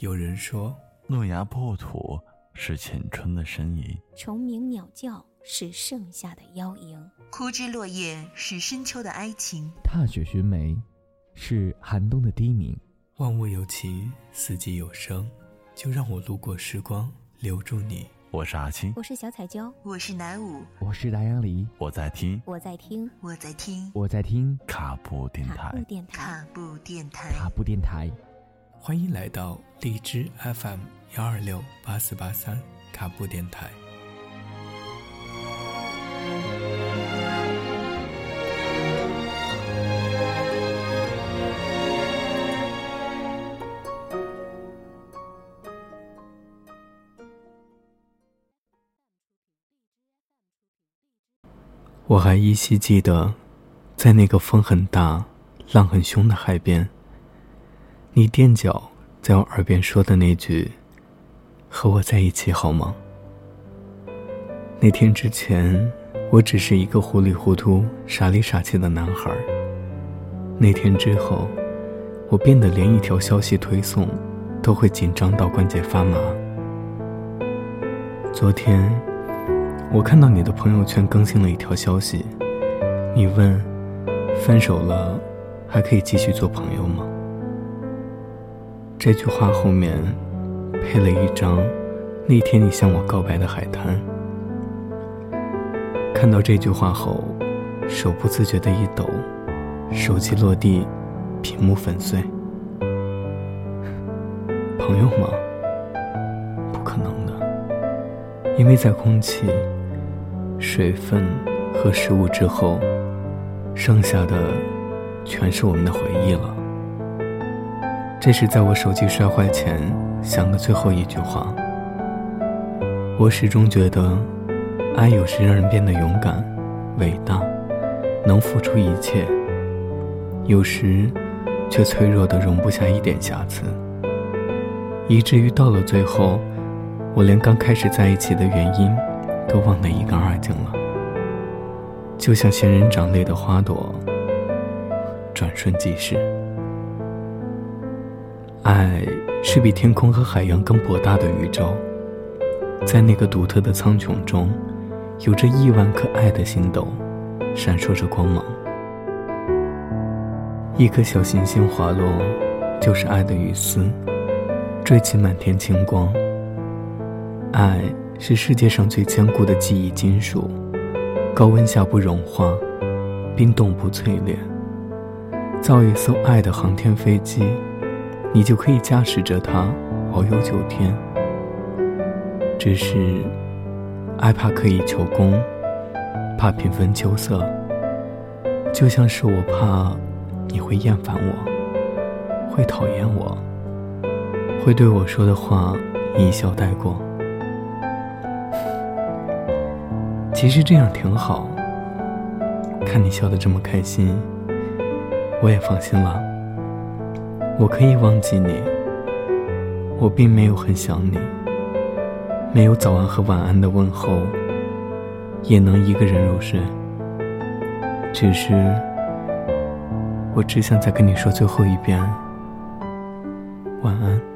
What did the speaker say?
有人说，诺亚破土是浅春的呻吟，虫鸣鸟叫是盛夏的邀迎，枯枝落叶是深秋的哀情，踏雪寻梅是寒冬的低鸣。万物有情，四季有声，就让我路过时光，留住你。我是阿青，我是小彩椒，我是南舞，我是达阳梨，我在听，我在听，我在听，我在听卡布电卡布。电台。卡布电台。卡布电台。欢迎来到荔枝 FM 幺二六八四八三卡布电台。我还依稀记得，在那个风很大、浪很凶的海边，你踮脚在我耳边说的那句：“和我在一起好吗？”那天之前，我只是一个糊里糊涂、傻里傻气的男孩。那天之后，我变得连一条消息推送都会紧张到关节发麻。昨天。我看到你的朋友圈更新了一条消息，你问：“分手了，还可以继续做朋友吗？”这句话后面配了一张那天你向我告白的海滩。看到这句话后，手不自觉的一抖，手机落地，屏幕粉碎。朋友吗？不可能的，因为在空气。水分和食物之后，剩下的全是我们的回忆了。这是在我手机摔坏前想的最后一句话。我始终觉得，爱有时让人变得勇敢、伟大，能付出一切；有时却脆弱的容不下一点瑕疵，以至于到了最后，我连刚开始在一起的原因。都忘得一干二净了，就像仙人掌类的花朵，转瞬即逝。爱是比天空和海洋更博大的宇宙，在那个独特的苍穹中，有着亿万颗爱的星斗，闪烁着光芒。一颗小行星滑落，就是爱的雨丝，缀起满天星光。爱。是世界上最坚固的记忆金属，高温下不融化，冰冻不淬炼。造一艘爱的航天飞机，你就可以驾驶着它遨游九天。只是，爱怕刻意求功，怕平分秋色，就像是我怕你会厌烦我，会讨厌我，会对我说的话一笑带过。其实这样挺好。看你笑得这么开心，我也放心了。我可以忘记你，我并没有很想你，没有早安和晚安的问候，也能一个人入睡。只是，我只想再跟你说最后一遍，晚安。